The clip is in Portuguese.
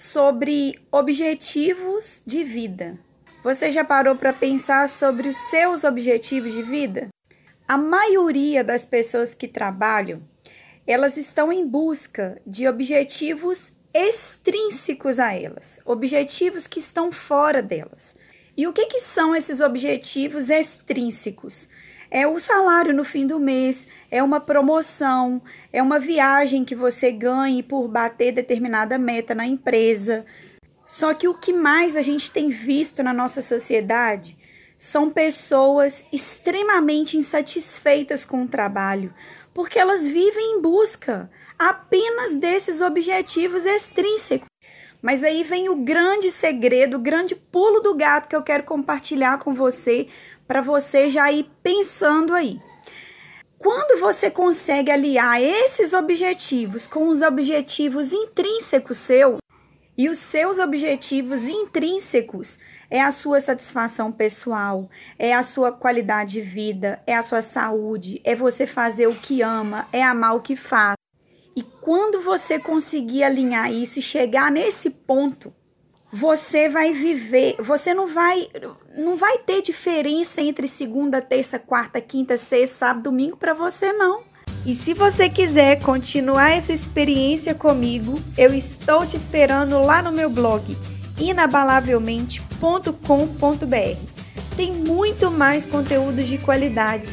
sobre objetivos de vida. Você já parou para pensar sobre os seus objetivos de vida? A maioria das pessoas que trabalham, elas estão em busca de objetivos extrínsecos a elas, objetivos que estão fora delas. E o que, que são esses objetivos extrínsecos? É o salário no fim do mês, é uma promoção, é uma viagem que você ganhe por bater determinada meta na empresa. Só que o que mais a gente tem visto na nossa sociedade são pessoas extremamente insatisfeitas com o trabalho, porque elas vivem em busca apenas desses objetivos extrínsecos. Mas aí vem o grande segredo, o grande pulo do gato que eu quero compartilhar com você, para você já ir pensando aí. Quando você consegue aliar esses objetivos com os objetivos intrínsecos seu, e os seus objetivos intrínsecos é a sua satisfação pessoal, é a sua qualidade de vida, é a sua saúde, é você fazer o que ama, é amar o que faz. E quando você conseguir alinhar isso e chegar nesse ponto, você vai viver, você não vai não vai ter diferença entre segunda, terça, quarta, quinta, sexta, sábado, domingo para você não. E se você quiser continuar essa experiência comigo, eu estou te esperando lá no meu blog inabalavelmente.com.br. Tem muito mais conteúdos de qualidade